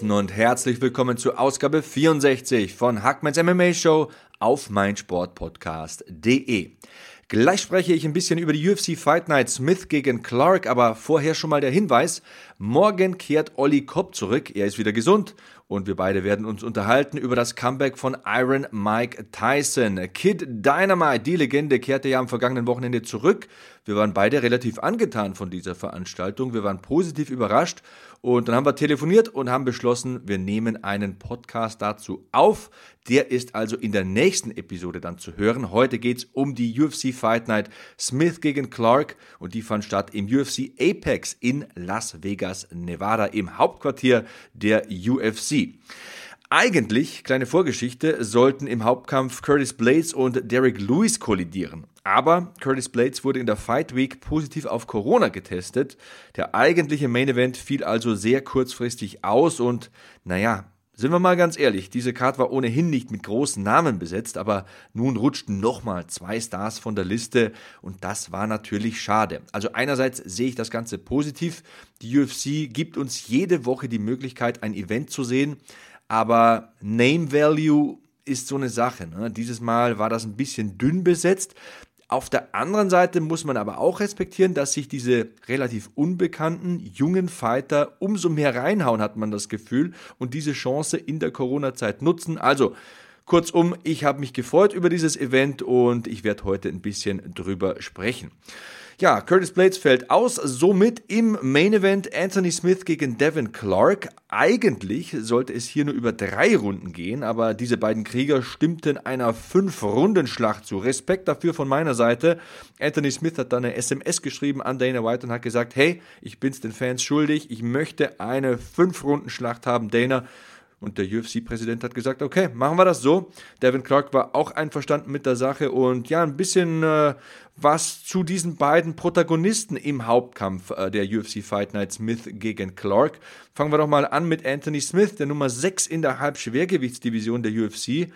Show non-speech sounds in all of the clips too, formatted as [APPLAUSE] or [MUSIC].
Draußen und herzlich willkommen zur Ausgabe 64 von Hackmans MMA Show auf meinsportpodcast.de. Gleich spreche ich ein bisschen über die UFC Fight Night Smith gegen Clark, aber vorher schon mal der Hinweis, morgen kehrt Olli Kopp zurück, er ist wieder gesund und wir beide werden uns unterhalten über das Comeback von Iron Mike Tyson. Kid Dynamite, die Legende, kehrte ja am vergangenen Wochenende zurück. Wir waren beide relativ angetan von dieser Veranstaltung. Wir waren positiv überrascht und dann haben wir telefoniert und haben beschlossen, wir nehmen einen Podcast dazu auf. Der ist also in der nächsten Episode dann zu hören. Heute geht es um die UFC Fight Night Smith gegen Clark und die fand statt im UFC Apex in Las Vegas, Nevada, im Hauptquartier der UFC. Eigentlich, kleine Vorgeschichte, sollten im Hauptkampf Curtis Blades und Derek Lewis kollidieren. Aber Curtis Blades wurde in der Fight Week positiv auf Corona getestet. Der eigentliche Main Event fiel also sehr kurzfristig aus und naja, sind wir mal ganz ehrlich, diese Card war ohnehin nicht mit großen Namen besetzt, aber nun rutschten nochmal zwei Stars von der Liste und das war natürlich schade. Also einerseits sehe ich das Ganze positiv. Die UFC gibt uns jede Woche die Möglichkeit, ein Event zu sehen, aber Name Value ist so eine Sache. Ne? Dieses Mal war das ein bisschen dünn besetzt. Auf der anderen Seite muss man aber auch respektieren, dass sich diese relativ unbekannten jungen Fighter umso mehr reinhauen, hat man das Gefühl, und diese Chance in der Corona-Zeit nutzen. Also, kurzum, ich habe mich gefreut über dieses Event und ich werde heute ein bisschen drüber sprechen. Ja, Curtis Blades fällt aus, somit im Main Event Anthony Smith gegen Devin Clark. Eigentlich sollte es hier nur über drei Runden gehen, aber diese beiden Krieger stimmten einer Fünf-Runden-Schlacht zu. Respekt dafür von meiner Seite. Anthony Smith hat dann eine SMS geschrieben an Dana White und hat gesagt, hey, ich bin's den Fans schuldig, ich möchte eine Fünf-Runden-Schlacht haben, Dana. Und der UFC-Präsident hat gesagt, okay, machen wir das so. Devin Clark war auch einverstanden mit der Sache und ja, ein bisschen äh, was zu diesen beiden Protagonisten im Hauptkampf äh, der UFC Fight Night Smith gegen Clark. Fangen wir doch mal an mit Anthony Smith, der Nummer 6 in der Halbschwergewichtsdivision der UFC.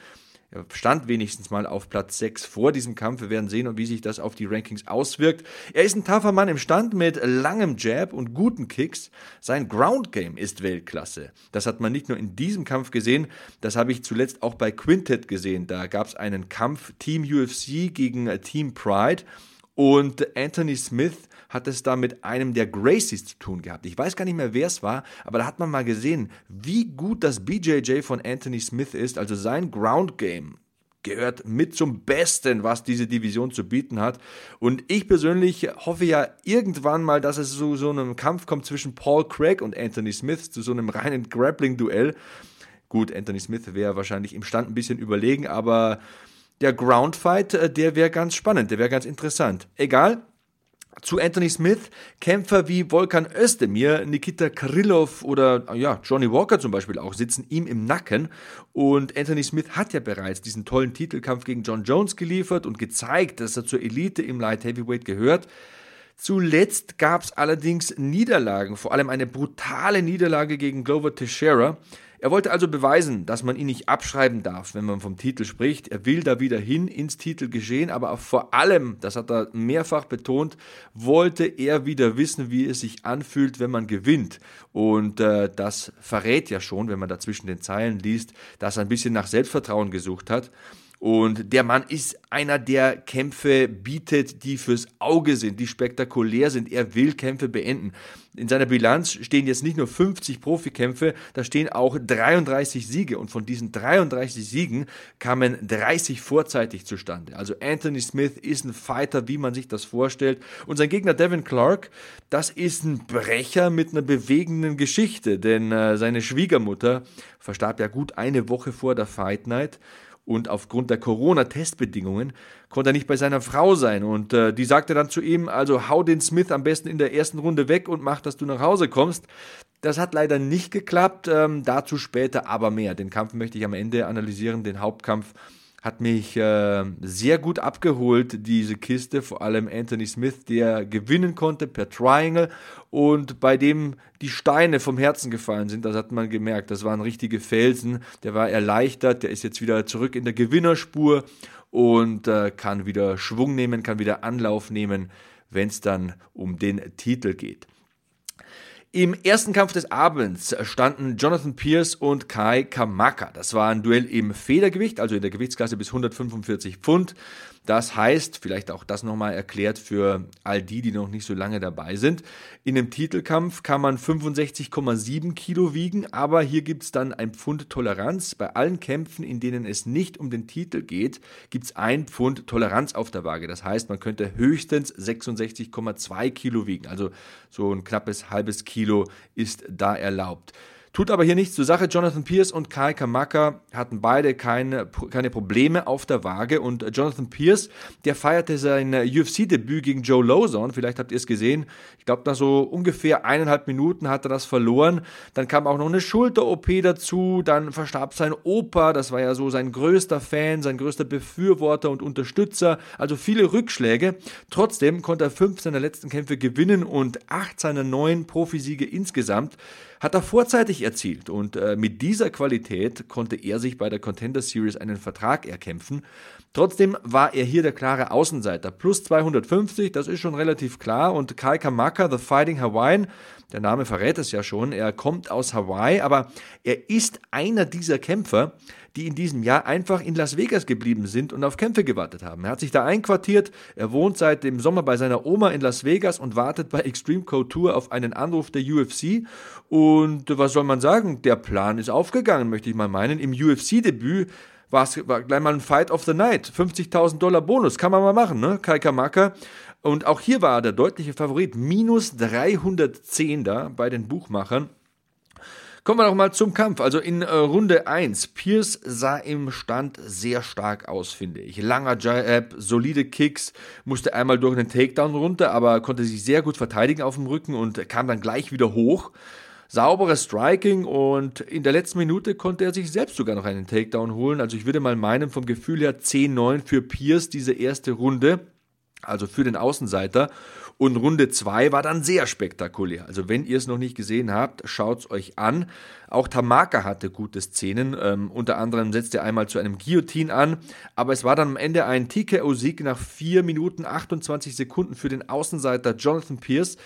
Er stand wenigstens mal auf Platz 6 vor diesem Kampf. Wir werden sehen, wie sich das auf die Rankings auswirkt. Er ist ein tougher Mann im Stand mit langem Jab und guten Kicks. Sein Ground Game ist Weltklasse. Das hat man nicht nur in diesem Kampf gesehen, das habe ich zuletzt auch bei Quintet gesehen. Da gab es einen Kampf Team UFC gegen Team Pride und Anthony Smith hat es da mit einem der Gracies zu tun gehabt. Ich weiß gar nicht mehr, wer es war, aber da hat man mal gesehen, wie gut das BJJ von Anthony Smith ist. Also sein Ground Game gehört mit zum Besten, was diese Division zu bieten hat. Und ich persönlich hoffe ja irgendwann mal, dass es zu so einem Kampf kommt zwischen Paul Craig und Anthony Smith, zu so einem reinen Grappling-Duell. Gut, Anthony Smith wäre wahrscheinlich im Stand ein bisschen überlegen, aber der Groundfight, äh, der wäre ganz spannend, der wäre ganz interessant. Egal, zu Anthony Smith, Kämpfer wie Volkan Özdemir, Nikita Krylov oder ja, Johnny Walker zum Beispiel auch sitzen ihm im Nacken. Und Anthony Smith hat ja bereits diesen tollen Titelkampf gegen John Jones geliefert und gezeigt, dass er zur Elite im Light Heavyweight gehört. Zuletzt gab es allerdings Niederlagen, vor allem eine brutale Niederlage gegen Glover Teixeira. Er wollte also beweisen, dass man ihn nicht abschreiben darf, wenn man vom Titel spricht. Er will da wieder hin ins Titelgeschehen, aber vor allem, das hat er mehrfach betont, wollte er wieder wissen, wie es sich anfühlt, wenn man gewinnt. Und äh, das verrät ja schon, wenn man da zwischen den Zeilen liest, dass er ein bisschen nach Selbstvertrauen gesucht hat. Und der Mann ist einer, der Kämpfe bietet, die fürs Auge sind, die spektakulär sind. Er will Kämpfe beenden. In seiner Bilanz stehen jetzt nicht nur 50 Profikämpfe, da stehen auch 33 Siege. Und von diesen 33 Siegen kamen 30 vorzeitig zustande. Also Anthony Smith ist ein Fighter, wie man sich das vorstellt. Und sein Gegner Devin Clark, das ist ein Brecher mit einer bewegenden Geschichte. Denn äh, seine Schwiegermutter verstarb ja gut eine Woche vor der Fight Night und aufgrund der Corona-Testbedingungen konnte er nicht bei seiner Frau sein. Und äh, die sagte dann zu ihm, also hau den Smith am besten in der ersten Runde weg und mach, dass du nach Hause kommst. Das hat leider nicht geklappt, ähm, dazu später aber mehr. Den Kampf möchte ich am Ende analysieren, den Hauptkampf hat mich äh, sehr gut abgeholt, diese Kiste, vor allem Anthony Smith, der gewinnen konnte per Triangle. Und bei dem die Steine vom Herzen gefallen sind, das hat man gemerkt, das waren richtige Felsen, der war erleichtert, der ist jetzt wieder zurück in der Gewinnerspur und äh, kann wieder Schwung nehmen, kann wieder Anlauf nehmen, wenn es dann um den Titel geht. Im ersten Kampf des Abends standen Jonathan Pierce und Kai Kamaka. Das war ein Duell im Federgewicht, also in der Gewichtsklasse bis 145 Pfund. Das heißt, vielleicht auch das nochmal erklärt für all die, die noch nicht so lange dabei sind. In einem Titelkampf kann man 65,7 Kilo wiegen, aber hier gibt es dann ein Pfund Toleranz. Bei allen Kämpfen, in denen es nicht um den Titel geht, gibt es ein Pfund Toleranz auf der Waage. Das heißt, man könnte höchstens 66,2 Kilo wiegen. Also so ein knappes halbes Kilo ist da erlaubt. Tut aber hier nichts zur Sache. Jonathan Pierce und Kai Kamaka hatten beide keine, keine Probleme auf der Waage und Jonathan Pierce, der feierte sein UFC-Debüt gegen Joe Lozon. Vielleicht habt ihr es gesehen. Ich glaube, nach so ungefähr eineinhalb Minuten hat er das verloren. Dann kam auch noch eine Schulter-OP dazu. Dann verstarb sein Opa. Das war ja so sein größter Fan, sein größter Befürworter und Unterstützer. Also viele Rückschläge. Trotzdem konnte er fünf seiner letzten Kämpfe gewinnen und acht seiner neun Profisiege insgesamt hat er vorzeitig erzielt und äh, mit dieser Qualität konnte er sich bei der Contender Series einen Vertrag erkämpfen. Trotzdem war er hier der klare Außenseiter. Plus 250, das ist schon relativ klar. Und Kai Kamaka, The Fighting Hawaiian, der Name verrät es ja schon, er kommt aus Hawaii, aber er ist einer dieser Kämpfer, die in diesem Jahr einfach in Las Vegas geblieben sind und auf Kämpfe gewartet haben. Er hat sich da einquartiert, er wohnt seit dem Sommer bei seiner Oma in Las Vegas und wartet bei Extreme Code Tour auf einen Anruf der UFC. Und was soll man sagen? Der Plan ist aufgegangen, möchte ich mal meinen. Im UFC-Debüt war es gleich mal ein Fight of the Night. 50.000 Dollar Bonus, kann man mal machen, ne? Kai Kamaka. Und auch hier war er der deutliche Favorit. Minus 310 da bei den Buchmachern. Kommen wir noch mal zum Kampf. Also in äh, Runde 1. Pierce sah im Stand sehr stark aus, finde ich. Langer Jab, solide Kicks, musste einmal durch einen Takedown runter, aber konnte sich sehr gut verteidigen auf dem Rücken und kam dann gleich wieder hoch. Sauberes Striking und in der letzten Minute konnte er sich selbst sogar noch einen Takedown holen. Also ich würde mal meinen, vom Gefühl her 10-9 für Pierce diese erste Runde, also für den Außenseiter. Und Runde 2 war dann sehr spektakulär. Also wenn ihr es noch nicht gesehen habt, schaut es euch an. Auch Tamaka hatte gute Szenen. Ähm, unter anderem setzte er einmal zu einem Guillotine an. Aber es war dann am Ende ein TKO-Sieg nach 4 Minuten 28 Sekunden für den Außenseiter Jonathan Pierce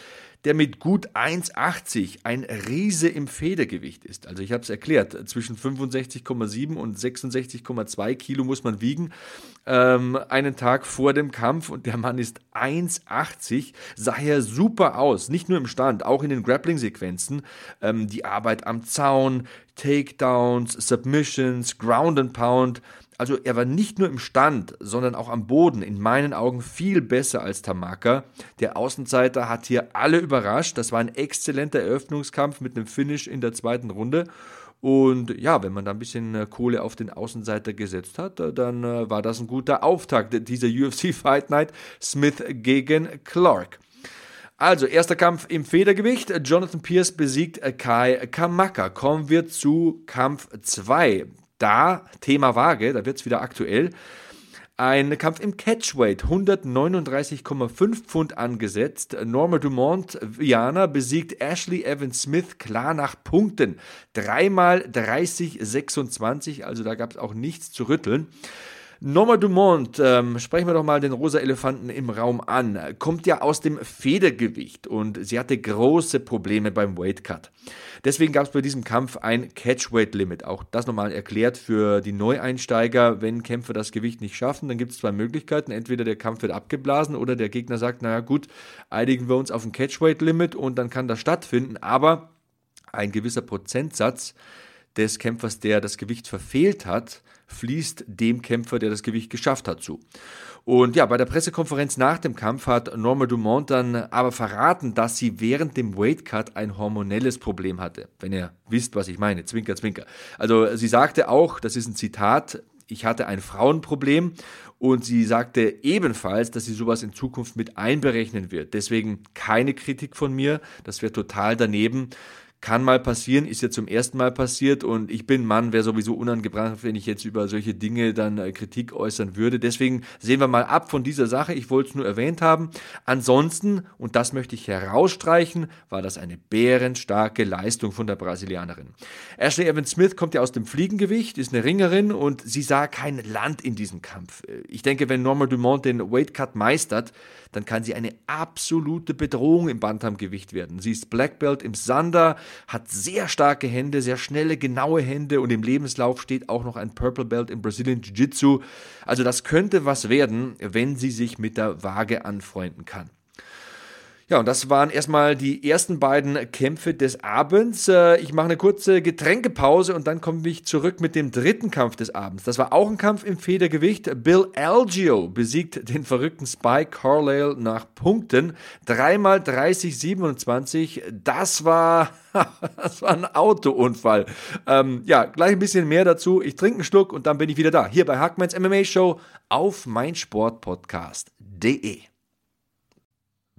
der mit gut 1,80 ein Riese im Federgewicht ist. Also ich habe es erklärt, zwischen 65,7 und 66,2 Kilo muss man wiegen, ähm, einen Tag vor dem Kampf und der Mann ist 1,80, sah er super aus, nicht nur im Stand, auch in den Grappling-Sequenzen, ähm, die Arbeit am Zaun, Takedowns, Submissions, Ground and Pound, also er war nicht nur im Stand, sondern auch am Boden in meinen Augen viel besser als Tamaka. Der Außenseiter hat hier alle überrascht. Das war ein exzellenter Eröffnungskampf mit einem Finish in der zweiten Runde. Und ja, wenn man da ein bisschen äh, Kohle auf den Außenseiter gesetzt hat, äh, dann äh, war das ein guter Auftakt dieser [LAUGHS] UFC Fight Night Smith gegen Clark. Also, erster Kampf im Federgewicht. Jonathan Pierce besiegt Kai Kamaka. Kommen wir zu Kampf 2 da, Thema Waage, da wird es wieder aktuell, ein Kampf im Catchweight, 139,5 Pfund angesetzt. Norma Dumont, Viana, besiegt Ashley Evans Smith klar nach Punkten. Dreimal 30-26, also da gab es auch nichts zu rütteln. Norma Dumont, ähm, sprechen wir doch mal den rosa Elefanten im Raum an, kommt ja aus dem Federgewicht und sie hatte große Probleme beim Weightcut. Deswegen gab es bei diesem Kampf ein Catchweight-Limit. Auch das nochmal erklärt für die Neueinsteiger, wenn Kämpfer das Gewicht nicht schaffen, dann gibt es zwei Möglichkeiten. Entweder der Kampf wird abgeblasen oder der Gegner sagt, naja gut, einigen wir uns auf ein Catchweight-Limit und dann kann das stattfinden. Aber ein gewisser Prozentsatz des Kämpfers, der das Gewicht verfehlt hat, fließt dem Kämpfer, der das Gewicht geschafft hat, zu. Und ja, bei der Pressekonferenz nach dem Kampf hat Norma Dumont dann aber verraten, dass sie während dem Weightcut ein hormonelles Problem hatte. Wenn ihr wisst, was ich meine. Zwinker, zwinker. Also sie sagte auch, das ist ein Zitat, ich hatte ein Frauenproblem und sie sagte ebenfalls, dass sie sowas in Zukunft mit einberechnen wird. Deswegen keine Kritik von mir, das wäre total daneben Kann mal passieren, ist ja zum ersten Mal passiert und ich bin Mann, wäre sowieso unangebracht, wenn ich jetzt über solche Dinge dann äh, Kritik äußern würde. Deswegen sehen wir mal ab von dieser Sache. Ich wollte es nur erwähnt haben. Ansonsten, und das möchte ich herausstreichen, war das eine bärenstarke Leistung von der Brasilianerin. Ashley Evans Smith kommt ja aus dem Fliegengewicht, ist eine Ringerin und sie sah kein Land in diesem Kampf. Ich denke, wenn Norma Dumont den Weight Cut meistert, dann kann sie eine absolute Bedrohung im Bantamgewicht werden. Sie ist Black Belt im Sander, hat sehr starke Hände, sehr schnelle, genaue Hände und im Lebenslauf steht auch noch ein Purple Belt im Brazilian Jiu-Jitsu. Also das könnte was werden, wenn sie sich mit der Waage anfreunden kann. Ja, und das waren erstmal die ersten beiden Kämpfe des Abends. Äh, ich mache eine kurze Getränkepause und dann komme ich zurück mit dem dritten Kampf des Abends. Das war auch ein Kampf im Federgewicht. Bill Algio besiegt den verrückten Spike Carlyle nach Punkten. Dreimal 30-27. Das war, [LAUGHS] das war ein Autounfall. Ähm, ja, gleich ein bisschen mehr dazu. Ich trinke einen Schluck und dann bin ich wieder da. Hier bei Hackmans MMA Show auf meinsportpodcast.de.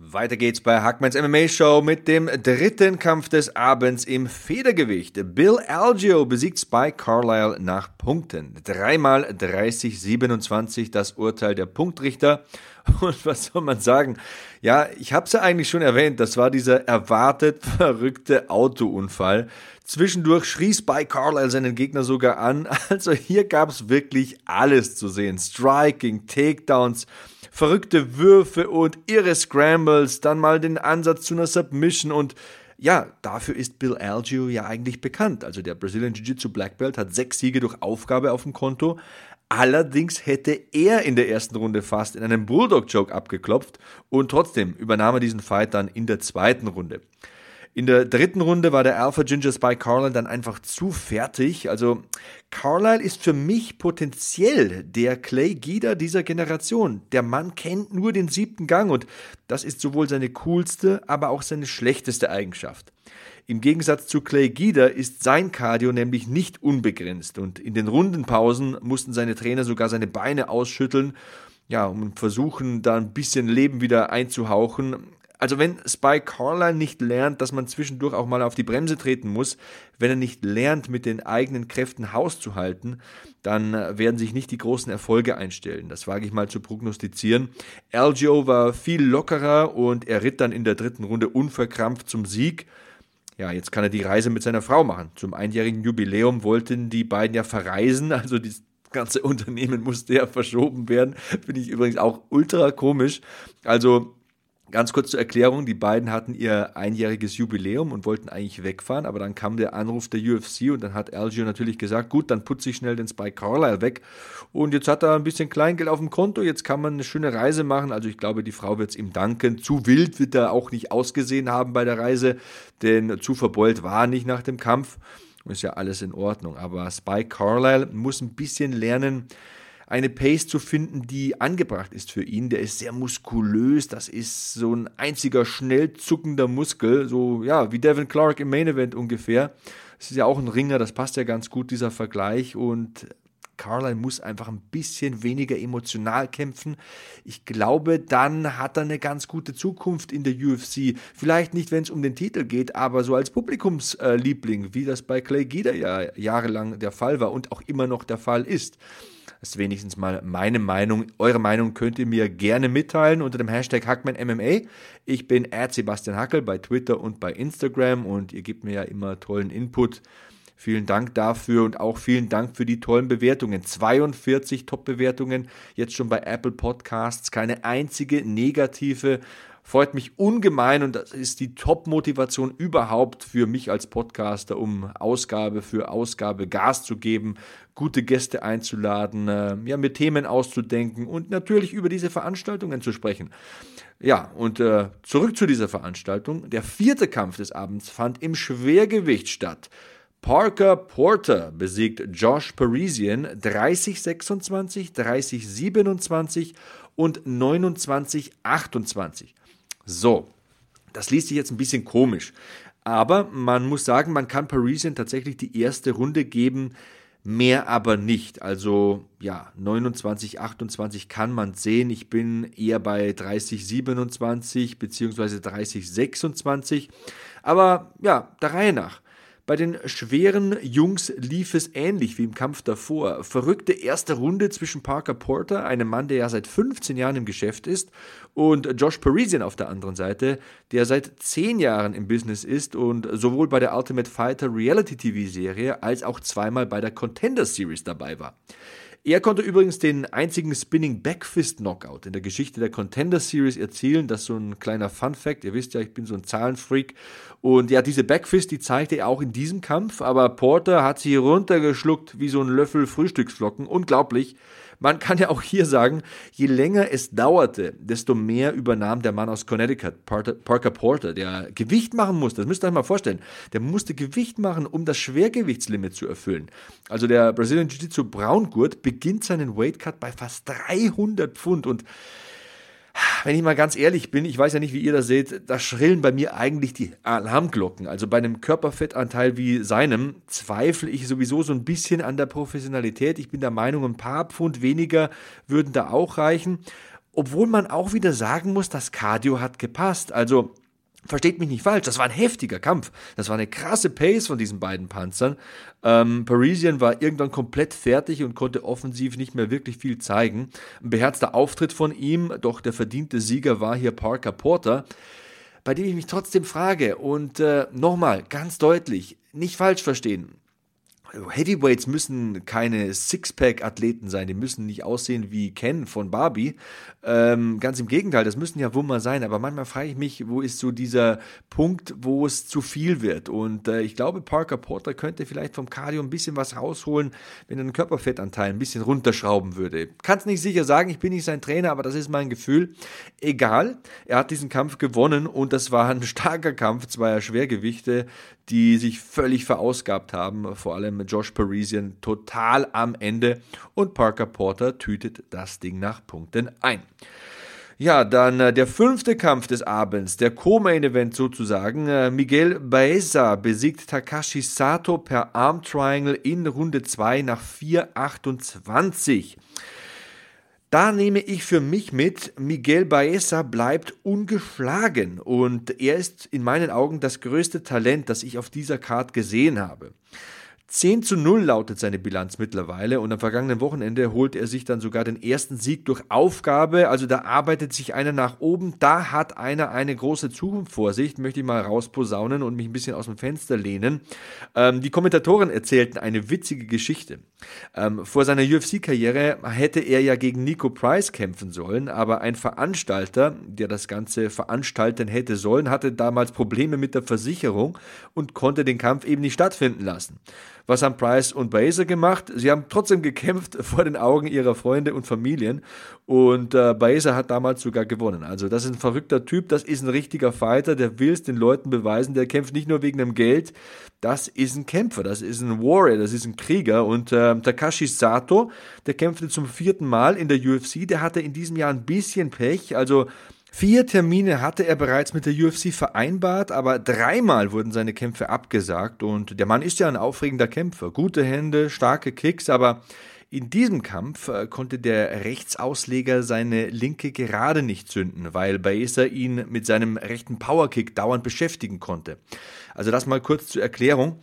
Weiter geht's bei Hackmans MMA Show mit dem dritten Kampf des Abends im Federgewicht. Bill Algio besiegt Spike Carlyle nach Punkten. Dreimal 30-27 das Urteil der Punktrichter. [LAUGHS] Und was soll man sagen? Ja, ich habe es ja eigentlich schon erwähnt, das war dieser erwartet verrückte Autounfall. Zwischendurch schrie Spike Carlyle seinen Gegner sogar an. [LAUGHS] Also hier gab's wirklich alles zu sehen. Striking, Takedowns, verrückte Würfe und irre Scrambles, dann mal den Ansatz zu einer Submission und ja, dafür ist Bill Algio ja eigentlich bekannt. Also der Brazilian Jiu-Jitsu Black Belt hat sechs Siege durch Aufgabe auf dem Konto. Allerdings hätte er in der ersten Runde fast in einem Bulldog-Joke abgeklopft und trotzdem übernahm er diesen Fight dann in der zweiten Runde. In der dritten Runde war der Alpha Ginger Spy Carlyle dann einfach zu fertig. Also Carlyle ist für mich potenziell der Clay Guida dieser Generation. Der Mann kennt nur den siebten Gang und das ist sowohl seine coolste, aber auch seine schlechteste Eigenschaft. Im Gegensatz zu Clay Guida ist sein Cardio nämlich nicht unbegrenzt und in den Rundenpausen mussten seine Trainer sogar seine Beine ausschütteln, ja, um versuchen, da ein bisschen Leben wieder einzuhauchen. Also wenn Spike Carlyle nicht lernt, dass man zwischendurch auch mal auf die Bremse treten muss, wenn er nicht lernt, mit den eigenen Kräften Haus zu halten, dann werden sich nicht die großen Erfolge einstellen. Das wage ich mal zu prognostizieren. Algio war viel lockerer und er ritt dann in der dritten Runde unverkrampft zum Sieg. Ja, jetzt kann er die Reise mit seiner Frau machen. Zum einjährigen Jubiläum wollten die beiden ja verreisen, also das ganze [LAUGHS] Unternehmen musste ja verschoben werden. Finde ich übrigens auch ultra komisch. Also Ganz kurz zur Erklärung, die beiden hatten ihr einjähriges Jubiläum und wollten eigentlich wegfahren, aber dann kam der Anruf der UFC und dann hat Algio natürlich gesagt, gut, dann putze ich schnell den Spike Carlyle weg. Und jetzt hat er ein bisschen Kleingeld auf dem Konto, jetzt kann man eine schöne Reise machen, also ich glaube, die Frau wird es ihm danken. Zu wild wird er auch nicht ausgesehen haben bei der Reise, denn zu verbeult war er nicht nach dem Kampf, ist ja alles in Ordnung, aber Spike Carlyle muss ein bisschen lernen, eine Pace zu finden, die angebracht ist für ihn. Der ist sehr muskulös, das ist so ein einziger schnell zuckender Muskel, so ja, wie Devin Clark im Main Event ungefähr. Das ist ja auch ein Ringer, das passt ja ganz gut, dieser Vergleich. Und Carline muss einfach ein bisschen weniger emotional kämpfen. Ich glaube, dann hat er eine ganz gute Zukunft in der UFC. Vielleicht nicht, wenn es um den Titel geht, aber so als Publikumsliebling, wie das bei Clay Guida ja jahrelang der Fall war und auch immer noch der Fall ist. Das ist wenigstens mal meine Meinung. Eure Meinung könnt ihr mir gerne mitteilen unter dem Hashtag HackmanMMA. Ich bin Sebastian Hackel bei Twitter und bei Instagram und ihr gebt mir ja immer tollen Input. Vielen Dank dafür und auch vielen Dank für die tollen Bewertungen. 42 Top-Bewertungen jetzt schon bei Apple Podcasts. Keine einzige negative freut mich ungemein und das ist die Top-Motivation überhaupt für mich als Podcaster, um Ausgabe für Ausgabe Gas zu geben, gute Gäste einzuladen, äh, ja, mit Themen auszudenken und natürlich über diese Veranstaltungen zu sprechen. Ja, und äh, zurück zu dieser Veranstaltung. Der vierte Kampf des Abends fand im Schwergewicht statt. Parker Porter besiegt Josh Parisian 30-26, 30-27 und 29-28. So, das liest sich jetzt ein bisschen komisch. Aber man muss sagen, man kann Parisian tatsächlich die erste Runde geben, mehr aber nicht. Also ja, 29, 28 kann man sehen. Ich bin eher bei 30, 27 beziehungsweise 30, 26. Aber ja, der Reihe nach. Bei den schweren Jungs lief es ähnlich wie im Kampf davor. Verrückte erste Runde zwischen Parker Porter, einem Mann, der ja seit 15 Jahren im Geschäft ist, und Josh Parisian auf der anderen Seite, der seit 10 Jahren im Business ist und sowohl bei der Ultimate Fighter Reality TV Serie als auch zweimal bei der Contender Series dabei war. Er konnte übrigens den einzigen Spinning Backfist Knockout in der Geschichte der Contender Series erzielen. Das ist so ein kleiner Fun Fact. Ihr wisst ja, ich bin so ein Zahlenfreak. Und ja, diese Backfist, die zeigte er auch in diesem Kampf. Aber Porter hat sie runtergeschluckt wie so ein Löffel Frühstücksflocken. Unglaublich. Man kann ja auch hier sagen, je länger es dauerte, desto mehr übernahm der Mann aus Connecticut, Parker Porter, der Gewicht machen musste. Das müsst ihr euch mal vorstellen. Der musste Gewicht machen, um das Schwergewichtslimit zu erfüllen. Also der Brazilian Jiu-Jitsu Braungurt beginnt seinen Weightcut bei fast 300 Pfund und wenn ich mal ganz ehrlich bin, ich weiß ja nicht, wie ihr das seht, da schrillen bei mir eigentlich die Alarmglocken. Also bei einem Körperfettanteil wie seinem zweifle ich sowieso so ein bisschen an der Professionalität. Ich bin der Meinung, ein paar Pfund weniger würden da auch reichen. Obwohl man auch wieder sagen muss, das Cardio hat gepasst. Also Versteht mich nicht falsch, das war ein heftiger Kampf. Das war eine krasse Pace von diesen beiden Panzern. Ähm, Parisian war irgendwann komplett fertig und konnte offensiv nicht mehr wirklich viel zeigen. Ein beherzter Auftritt von ihm, doch der verdiente Sieger war hier Parker Porter, bei dem ich mich trotzdem frage. Und äh, nochmal, ganz deutlich, nicht falsch verstehen. Heavyweights müssen keine Sixpack-Athleten sein, die müssen nicht aussehen wie Ken von Barbie. Ähm, ganz im Gegenteil, das müssen ja Wummer sein, aber manchmal frage ich mich, wo ist so dieser Punkt, wo es zu viel wird. Und äh, ich glaube, Parker Porter könnte vielleicht vom Cardio ein bisschen was rausholen, wenn er den Körperfettanteil ein bisschen runterschrauben würde. Kann es nicht sicher sagen, ich bin nicht sein Trainer, aber das ist mein Gefühl. Egal, er hat diesen Kampf gewonnen und das war ein starker Kampf zweier Schwergewichte, die sich völlig verausgabt haben, vor allem Josh Parisian total am Ende und Parker Porter tütet das Ding nach Punkten ein. Ja, dann äh, der fünfte Kampf des Abends, der Co-Main-Event sozusagen. Äh, Miguel Baeza besiegt Takashi Sato per Arm Triangle in Runde 2 nach 4,28. Da nehme ich für mich mit, Miguel Baeza bleibt ungeschlagen und er ist in meinen Augen das größte Talent, das ich auf dieser Card gesehen habe. 10 zu 0 lautet seine Bilanz mittlerweile und am vergangenen Wochenende holt er sich dann sogar den ersten Sieg durch Aufgabe. Also da arbeitet sich einer nach oben. Da hat einer eine große Zukunft vor sich. Möchte ich mal rausposaunen und mich ein bisschen aus dem Fenster lehnen. Ähm, die Kommentatoren erzählten eine witzige Geschichte. Ähm, vor seiner UFC-Karriere hätte er ja gegen Nico Price kämpfen sollen, aber ein Veranstalter, der das Ganze veranstalten hätte sollen, hatte damals Probleme mit der Versicherung und konnte den Kampf eben nicht stattfinden lassen. Was haben Price und Baser gemacht? Sie haben trotzdem gekämpft [LAUGHS] vor den Augen ihrer Freunde und Familien und äh, Baser hat damals sogar gewonnen. Also das ist ein verrückter Typ, das ist ein richtiger Fighter, der will es den Leuten beweisen, der kämpft nicht nur wegen dem Geld, das ist ein Kämpfer, das ist ein Warrior, das ist ein Krieger und äh, Takashi Sato, der kämpfte zum vierten Mal in der UFC, der hatte in diesem Jahr ein bisschen Pech, also Vier Termine hatte er bereits mit der UFC vereinbart, aber dreimal wurden seine Kämpfe abgesagt und der Mann ist ja ein aufregender Kämpfer. Gute Hände, starke Kicks, aber in diesem Kampf äh, konnte der Rechtsausleger seine linke gerade nicht zünden, weil Baeza ihn mit seinem rechten Powerkick dauernd beschäftigen konnte. Also das mal kurz zur Erklärung.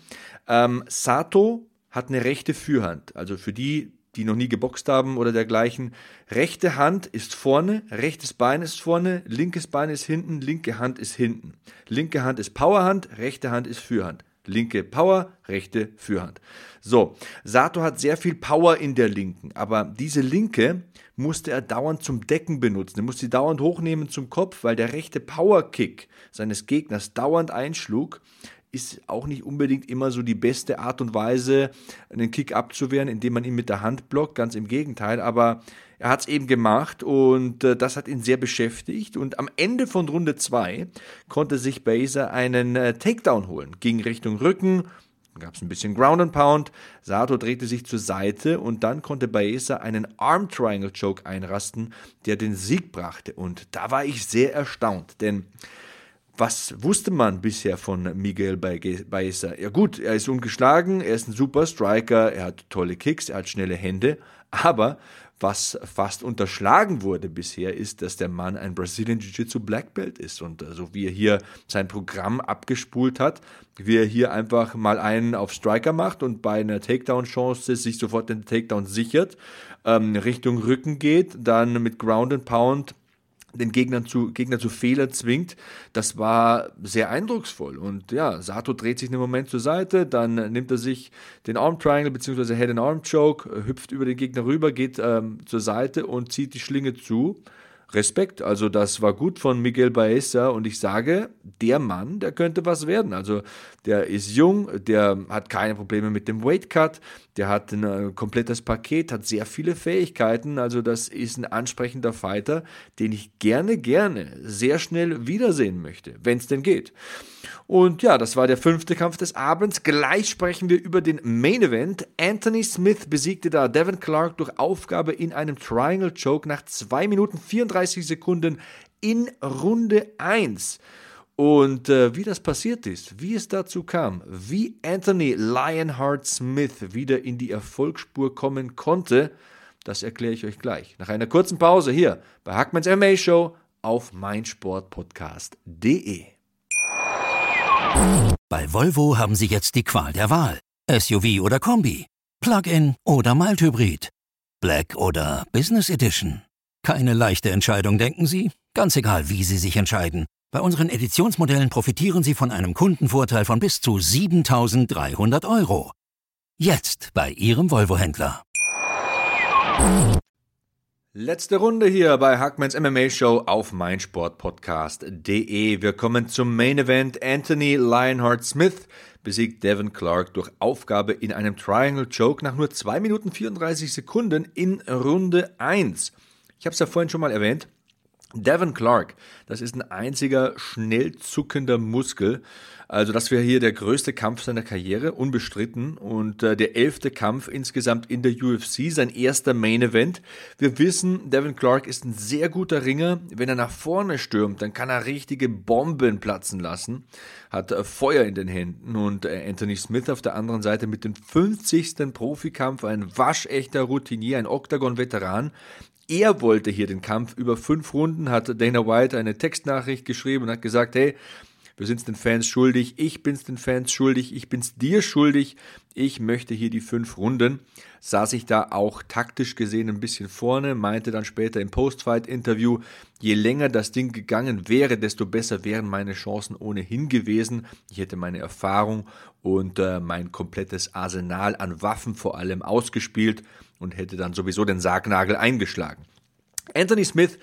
Ähm, Sato hat eine rechte Führhand. Also für die, die noch nie geboxt haben oder dergleichen. Rechte Hand ist vorne, rechtes Bein ist vorne, linkes Bein ist hinten, linke Hand ist hinten. Linke Hand ist Powerhand, rechte Hand ist Fürhand. Linke Power, rechte Fürhand. So, Sato hat sehr viel Power in der linken, aber diese linke musste er dauernd zum Decken benutzen. Er musste sie dauernd hochnehmen zum Kopf, weil der rechte Powerkick seines Gegners dauernd einschlug ist auch nicht unbedingt immer so die beste Art und Weise, einen Kick abzuwehren, indem man ihn mit der Hand blockt. Ganz im Gegenteil. Aber er hat es eben gemacht und äh, das hat ihn sehr beschäftigt. Und am Ende von Runde 2 konnte sich Baser einen äh, Takedown holen. Ging Richtung Rücken, gab es ein bisschen Ground and Pound. Sato drehte sich zur Seite und dann konnte Baeza einen Arm Triangle Choke einrasten, der den Sieg brachte. Und da war ich sehr erstaunt, denn was wusste man bisher von Miguel Baeza? Ja gut, er ist ungeschlagen, er ist ein super Striker, er hat tolle Kicks, er hat schnelle Hände, aber Was fast unterschlagen wurde bisher, ist, dass der Mann ein Brazilian Jiu-Jitsu Black Belt ist. Und äh, so wie er hier sein Programm abgespult hat, wie er hier einfach mal einen auf Striker macht und bei einer Takedown-Chance sich sofort den Takedown sichert, ähm, Richtung Rücken geht, dann mit Ground and Pound den Gegner zu, Gegner zu Fehler zwingt, das war sehr eindrucksvoll. Und ja, Sato dreht sich einen Moment zur Seite, dann nimmt er sich den Arm Triangle bzw. Head and Arm Choke, hüpft über den Gegner rüber, geht ähm, zur Seite und zieht die Schlinge zu. Respekt. Also das war gut von Miguel Baeza und ich sage, der Mann, der könnte was werden. Also der ist jung, der hat keine Probleme mit dem Weight Cut, der hat ein äh, komplettes Paket, hat sehr viele Fähigkeiten. Also das ist ein ansprechender Fighter, den ich gerne, gerne sehr schnell wiedersehen möchte, wenn es denn geht. Und ja, das war der fünfte Kampf des Abends. Gleich sprechen wir über den Main Event. Anthony Smith besiegte da Devin Clark durch Aufgabe in einem Triangle Choke nach 2 Minuten 34 Sekunden in Runde 1. Und äh, wie das passiert ist, wie es dazu kam, wie Anthony Lionheart Smith wieder in die Erfolgsspur kommen konnte, das erkläre ich euch gleich. Nach einer kurzen Pause hier bei Hackmans MMA Show auf meinsportpodcast.de. Bei Volvo haben Sie jetzt die Qual der Wahl. SUV oder Kombi, Plug-in oder Mild-Hybrid, Black oder Business Edition. Keine leichte Entscheidung, denken Sie? Ganz egal, wie Sie sich entscheiden. Bei unseren Editionsmodellen profitieren Sie von einem Kundenvorteil von bis zu 7300 Euro. Jetzt bei Ihrem Volvo-Händler. Letzte Runde hier bei Hackmans MMA Show auf meinsportpodcast.de. Wir kommen zum Main Event. Anthony Lionheart Smith besiegt Devin Clark durch Aufgabe in einem Triangle Choke nach nur 2 Minuten 34 Sekunden in Runde 1. Ich habe es ja vorhin schon mal erwähnt. Devin Clark, das ist ein einziger schnell zuckender Muskel. Also das wäre hier der größte Kampf seiner Karriere, unbestritten. Und äh, der elfte Kampf insgesamt in der UFC, sein erster Main Event. Wir wissen, Devin Clark ist ein sehr guter Ringer. Wenn er nach vorne stürmt, dann kann er richtige Bomben platzen lassen. Hat äh, Feuer in den Händen. Und äh, Anthony Smith auf der anderen Seite mit dem 50. Profikampf, ein waschechter Routinier, ein Octagon-Veteran. Er wollte hier den Kampf über fünf Runden, hat Dana White eine Textnachricht geschrieben und hat gesagt, hey, wir sind es den Fans schuldig, ich bin's den Fans schuldig, ich bin's dir schuldig, ich möchte hier die fünf Runden. Saß ich da auch taktisch gesehen ein bisschen vorne, meinte dann später im Postfight-Interview, je länger das Ding gegangen wäre, desto besser wären meine Chancen ohnehin gewesen. Ich hätte meine Erfahrung und äh, mein komplettes Arsenal an Waffen vor allem ausgespielt und hätte dann sowieso den Sargnagel eingeschlagen. Anthony Smith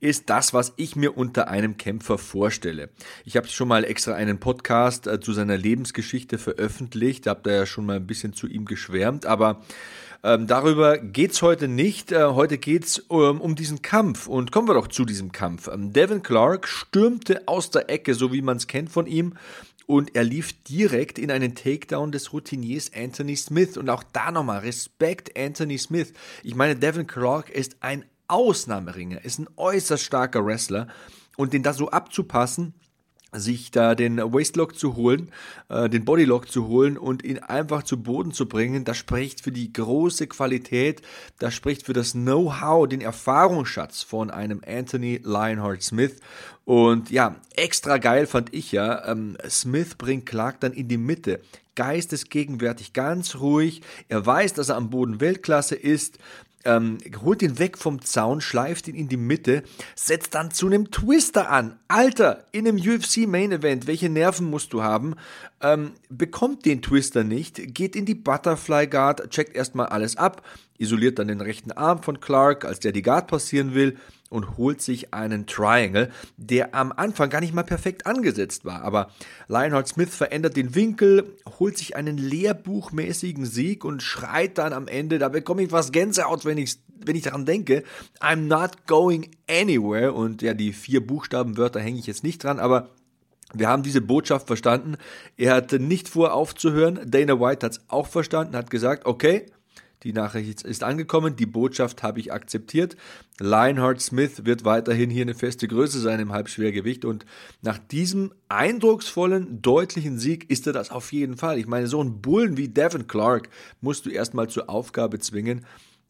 ist das, was ich mir unter einem Kämpfer vorstelle. Ich habe schon mal extra einen Podcast äh, zu seiner Lebensgeschichte veröffentlicht, da habt ihr ja schon mal ein bisschen zu ihm geschwärmt, aber ähm, darüber geht's heute nicht. Äh, heute geht's ähm, um diesen Kampf und kommen wir doch zu diesem Kampf. Ähm, Devin Clark stürmte aus der Ecke, so wie man es kennt von ihm, und er lief direkt in einen Takedown des Routiniers Anthony Smith. Und auch da nochmal Respekt Anthony Smith. Ich meine, Devin Clark ist ein Ausnahmeringer, ist ein äußerst starker Wrestler und den da so abzupassen, sich da den Waistlock zu holen, äh, den Bodylock zu holen und ihn einfach zu Boden zu bringen, das spricht für die große Qualität, das spricht für das Know-how, den Erfahrungsschatz von einem Anthony Lionheart Smith. Und ja, extra geil fand ich ja, ähm, Smith bringt Clark dann in die Mitte, geistesgegenwärtig, ganz ruhig. Er weiß, dass er am Boden Weltklasse ist ähm, holt ihn weg vom Zaun, schleift ihn in die Mitte, setzt dann zu einem Twister an. Alter, in einem UFC Main Event, welche Nerven musst du haben? Ähm, bekommt den Twister nicht, geht in die Butterfly Guard, checkt erstmal alles ab, isoliert dann den rechten Arm von Clark, als der die Guard passieren will und holt sich einen Triangle, der am Anfang gar nicht mal perfekt angesetzt war. Aber Lionheart Smith verändert den Winkel, holt sich einen lehrbuchmäßigen Sieg und schreit dann am Ende, da bekomme ich was Gänsehaut, wenn ich, wenn ich daran denke, I'm not going anywhere. Und ja, die vier Buchstabenwörter hänge ich jetzt nicht dran, aber wir haben diese Botschaft verstanden. Er hatte nicht vor aufzuhören. Dana White hat es auch verstanden, hat gesagt, okay, die Nachricht ist angekommen, die Botschaft habe ich akzeptiert. Lionheart Smith wird weiterhin hier eine feste Größe sein im Halbschwergewicht und nach diesem eindrucksvollen, deutlichen Sieg ist er das auf jeden Fall. Ich meine, so einen Bullen wie Devin Clark musst du erstmal zur Aufgabe zwingen.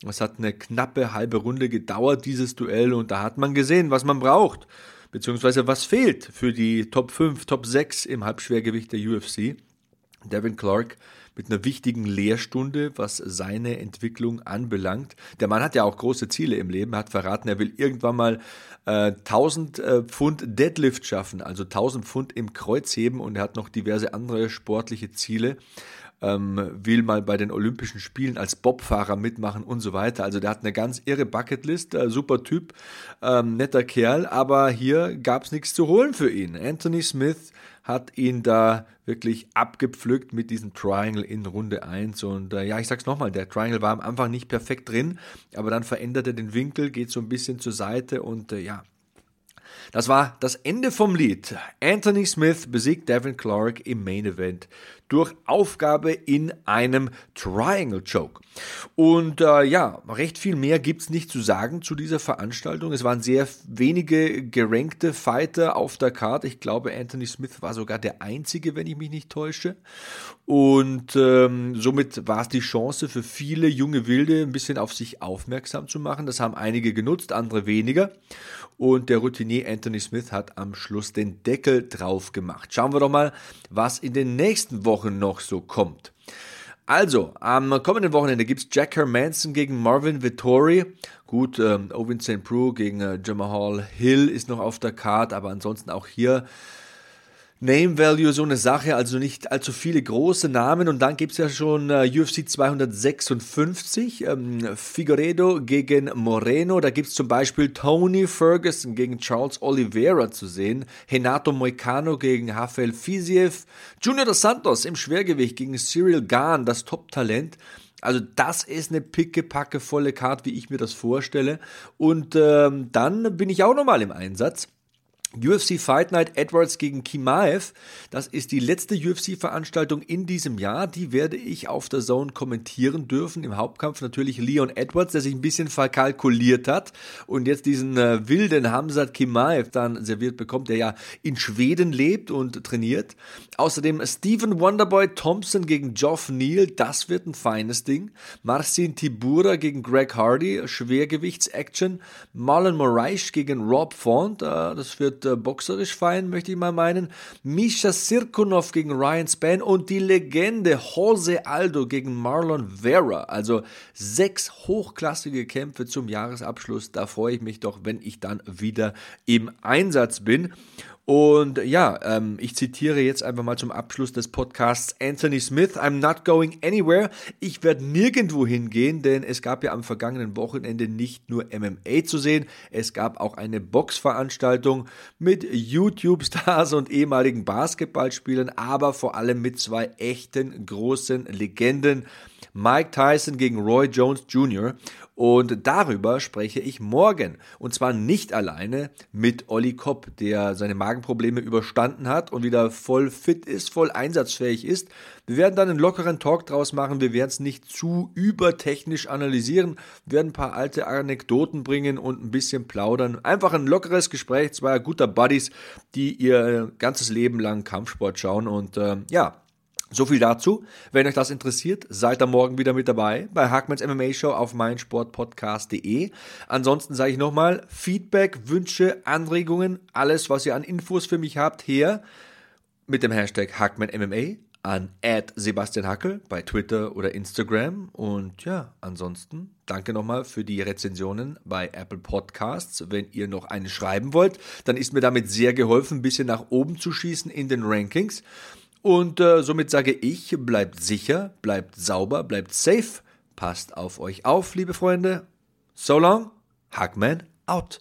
Es hat eine knappe halbe Runde gedauert, dieses Duell, und da hat man gesehen, was man braucht, beziehungsweise was fehlt für die Top 5, Top 6 im Halbschwergewicht der UFC. Devin Clark mit einer wichtigen Lehrstunde, was seine Entwicklung anbelangt. Der Mann hat ja auch große Ziele im Leben, hat verraten, er will irgendwann mal äh, 1000 äh, Pfund Deadlift schaffen, also 1000 Pfund im Kreuzheben und er hat noch diverse andere sportliche Ziele. Ähm, will mal bei den Olympischen Spielen als Bobfahrer mitmachen und so weiter. Also der hat eine ganz irre Bucketlist, äh, super Typ, ähm, netter Kerl, aber hier gab es nichts zu holen für ihn. Anthony Smith hat ihn da wirklich abgepflückt mit diesem Triangle in Runde 1. Und äh, ja, ich sag's nochmal, der Triangle war am Anfang nicht perfekt drin, aber dann verändert er den Winkel, geht so ein bisschen zur Seite und äh, ja, das war das Ende vom Lied. Anthony Smith besiegt Devin Clark im Main Event durch Aufgabe in einem Triangle Choke. Und äh, ja, recht viel mehr gibt's nicht zu sagen zu dieser Veranstaltung. Es waren sehr wenige gerankte Fighter auf der Card. Ich glaube, Anthony Smith war sogar der einzige, wenn ich mich nicht täusche. Und ähm, somit war es die Chance für viele junge Wilde, ein bisschen auf sich aufmerksam zu machen. Das haben einige genutzt, andere weniger. Und der Routinier Anthony Smith hat am Schluss den Deckel drauf gemacht. Schauen wir doch mal, was in den nächsten Wochen noch so kommt. Also, am kommenden Wochenende gibt es Jack Hermanson gegen Marvin Vittori. Gut, ähm, Owen St. Prue gegen äh, Jamal Hill ist noch auf der Card, aber ansonsten auch hier Name Value so eine Sache, also nicht allzu viele große Namen. Und dann gibt es ja schon äh, UFC 256, ähm, Figueredo gegen Moreno. Da gibt es zum Beispiel Tony Ferguson gegen Charles Oliveira zu sehen, Renato Moicano gegen Rafael Fiziev, Junior dos Santos im Schwergewicht gegen Cyril Gahn, das Top-Talent. Also das ist eine pickepacke volle Card, wie ich mir das vorstelle. Und ähm, dann bin ich auch nochmal im Einsatz. UFC Fight Night Edwards gegen Kimaev. Das ist die letzte UFC-Veranstaltung in diesem Jahr. Die werde ich auf der Zone kommentieren dürfen. Im Hauptkampf natürlich Leon Edwards, der sich ein bisschen verkalkuliert hat und jetzt diesen äh, wilden Hamzat Kimaev dann serviert bekommt, der ja in Schweden lebt und trainiert. Außerdem Stephen Wonderboy Thompson gegen Geoff Neal. Das wird ein feines Ding. Marcin Tibura gegen Greg Hardy. Schwergewichts-Action. Marlon Moraes gegen Rob Font. Äh, das wird wird äh, boxerisch fein, möchte ich mal meinen. Misha Sirkunov gegen Ryan Span und die Legende Jose Aldo gegen Marlon Vera. Also sechs hochklassige Kämpfe zum Jahresabschluss. Da freue ich mich doch, wenn ich dann wieder im Einsatz bin. Und ja, ähm, ich zitiere jetzt einfach mal zum Abschluss des Podcasts Anthony Smith, I'm not going anywhere. Ich werde nirgendwo hingehen, denn es gab ja am vergangenen Wochenende nicht nur MMA zu sehen, es gab auch eine Boxveranstaltung mit YouTube-Stars und ehemaligen Basketballspielern, aber vor allem mit zwei echten großen Legenden. Mike Tyson gegen Roy Jones Jr. Und darüber spreche ich morgen. Und zwar nicht alleine mit Olli Kopp, der seine Magenprobleme überstanden hat und wieder voll fit ist, voll einsatzfähig ist. Wir werden dann einen lockeren Talk draus machen. Wir werden es nicht zu übertechnisch analysieren. Wir werden ein paar alte Anekdoten bringen und ein bisschen plaudern. Einfach ein lockeres Gespräch zweier guter Buddies, die ihr ganzes Leben lang Kampfsport schauen. Und äh, ja, so viel dazu. Wenn euch das interessiert, seid am Morgen wieder mit dabei bei Hackmans MMA Show auf meinsportpodcast.de. Ansonsten sage ich nochmal, Feedback, Wünsche, Anregungen, alles, was ihr an Infos für mich habt, her mit dem Hashtag HackmanMMA an Sebastian Hackel bei Twitter oder Instagram. Und ja, ansonsten danke nochmal für die Rezensionen bei Apple Podcasts. Wenn ihr noch eine schreiben wollt, dann ist mir damit sehr geholfen, ein bisschen nach oben zu schießen in den Rankings. Und äh, somit sage ich, bleibt sicher, bleibt sauber, bleibt safe, passt auf euch auf, liebe Freunde. So long, Hackman out.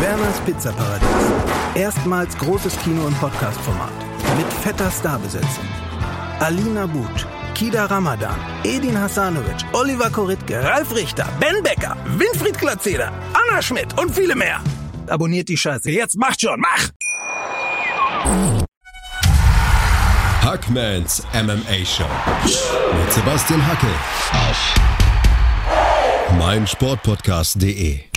Werners Pizzaparadies. Erstmals großes Kino- und Podcast-Format. Mit fetter Starbesetzung. Alina But, Kida Ramadan, Edin Hasanovic, Oliver Koritke, Ralf Richter, Ben Becker, Winfried Glatzeder, Anna Schmidt und viele mehr. Abonniert die Scheiße. Jetzt macht schon, mach! Hackmans MMA Show mit Sebastian Hacke auf meinsportpodcast.de.